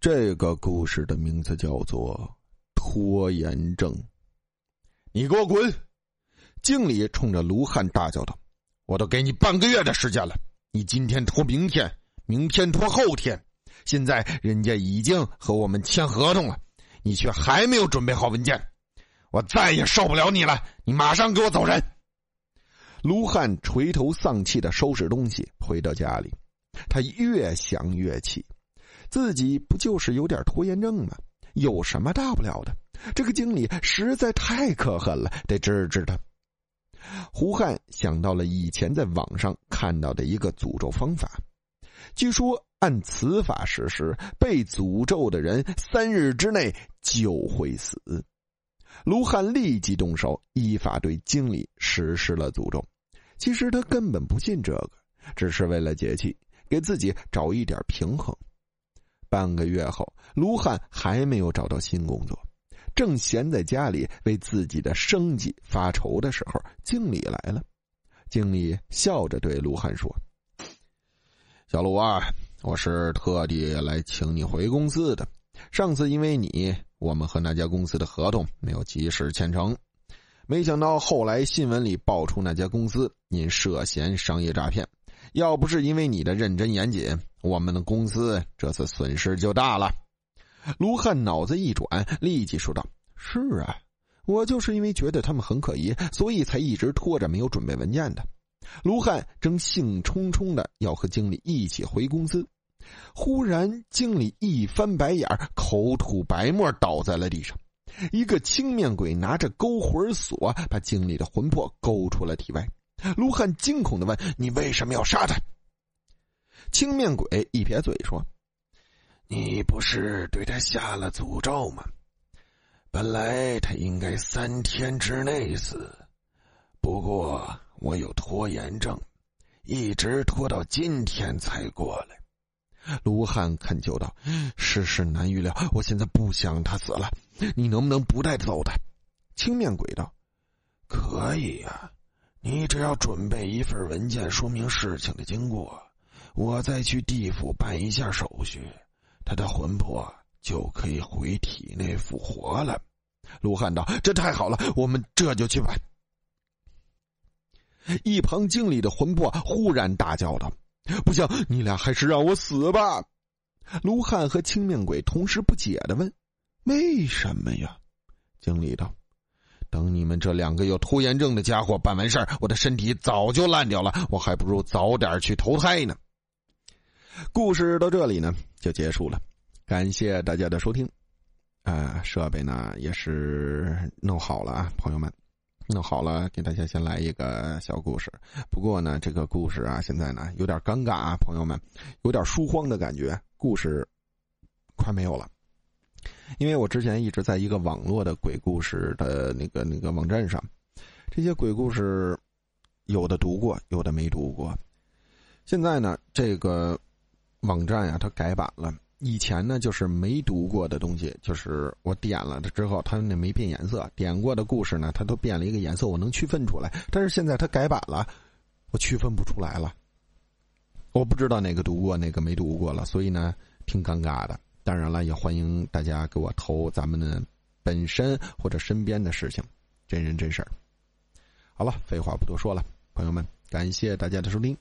这个故事的名字叫做拖延症。你给我滚！经理冲着卢汉大叫道：“我都给你半个月的时间了，你今天拖明天，明天拖后天，现在人家已经和我们签合同了，你却还没有准备好文件，我再也受不了你了！你马上给我走人！”卢汉垂头丧气的收拾东西回到家里，他越想越气。自己不就是有点拖延症吗？有什么大不了的？这个经理实在太可恨了，得治治他。胡汉想到了以前在网上看到的一个诅咒方法，据说按此法实施，被诅咒的人三日之内就会死。卢汉立即动手，依法对经理实施了诅咒。其实他根本不信这个，只是为了解气，给自己找一点平衡。半个月后，卢汉还没有找到新工作，正闲在家里为自己的生计发愁的时候，经理来了。经理笑着对卢汉说：“小卢啊，我是特地来请你回公司的。上次因为你，我们和那家公司的合同没有及时签成，没想到后来新闻里爆出那家公司因涉嫌商业诈骗。”要不是因为你的认真严谨，我们的公司这次损失就大了。卢汉脑子一转，立即说道：“是啊，我就是因为觉得他们很可疑，所以才一直拖着没有准备文件的。”卢汉正兴冲冲的要和经理一起回公司，忽然经理一翻白眼，口吐白沫，倒在了地上。一个青面鬼拿着勾魂锁，把经理的魂魄勾出了体外。卢汉惊恐的问：“你为什么要杀他？”青面鬼一撇嘴说：“你不是对他下了诅咒吗？本来他应该三天之内死，不过我有拖延症，一直拖到今天才过来。”卢汉恳求道：“世事难预料，我现在不想他死了，你能不能不带走他？”青面鬼道：“可以呀。”你只要准备一份文件，说明事情的经过，我再去地府办一下手续，他的魂魄就可以回体内复活了。卢汉道：“这太好了，我们这就去办。”一旁经理的魂魄忽然大叫道：“不行，你俩还是让我死吧！”卢汉和青面鬼同时不解的问：“为什么呀？”经理道。等你们这两个有拖延症的家伙办完事儿，我的身体早就烂掉了，我还不如早点去投胎呢。故事到这里呢就结束了，感谢大家的收听。啊，设备呢也是弄好了啊，朋友们，弄好了，给大家先来一个小故事。不过呢，这个故事啊，现在呢有点尴尬啊，朋友们，有点疏荒的感觉，故事快没有了。因为我之前一直在一个网络的鬼故事的那个那个网站上，这些鬼故事有的读过，有的没读过。现在呢，这个网站呀，它改版了。以前呢，就是没读过的东西，就是我点了它之后，它那没变颜色。点过的故事呢，它都变了一个颜色，我能区分出来。但是现在它改版了，我区分不出来了。我不知道哪个读过，哪个没读过了，所以呢，挺尴尬的。当然了，也欢迎大家给我投咱们的本身或者身边的事情，真人真事儿。好了，废话不多说了，朋友们，感谢大家的收听。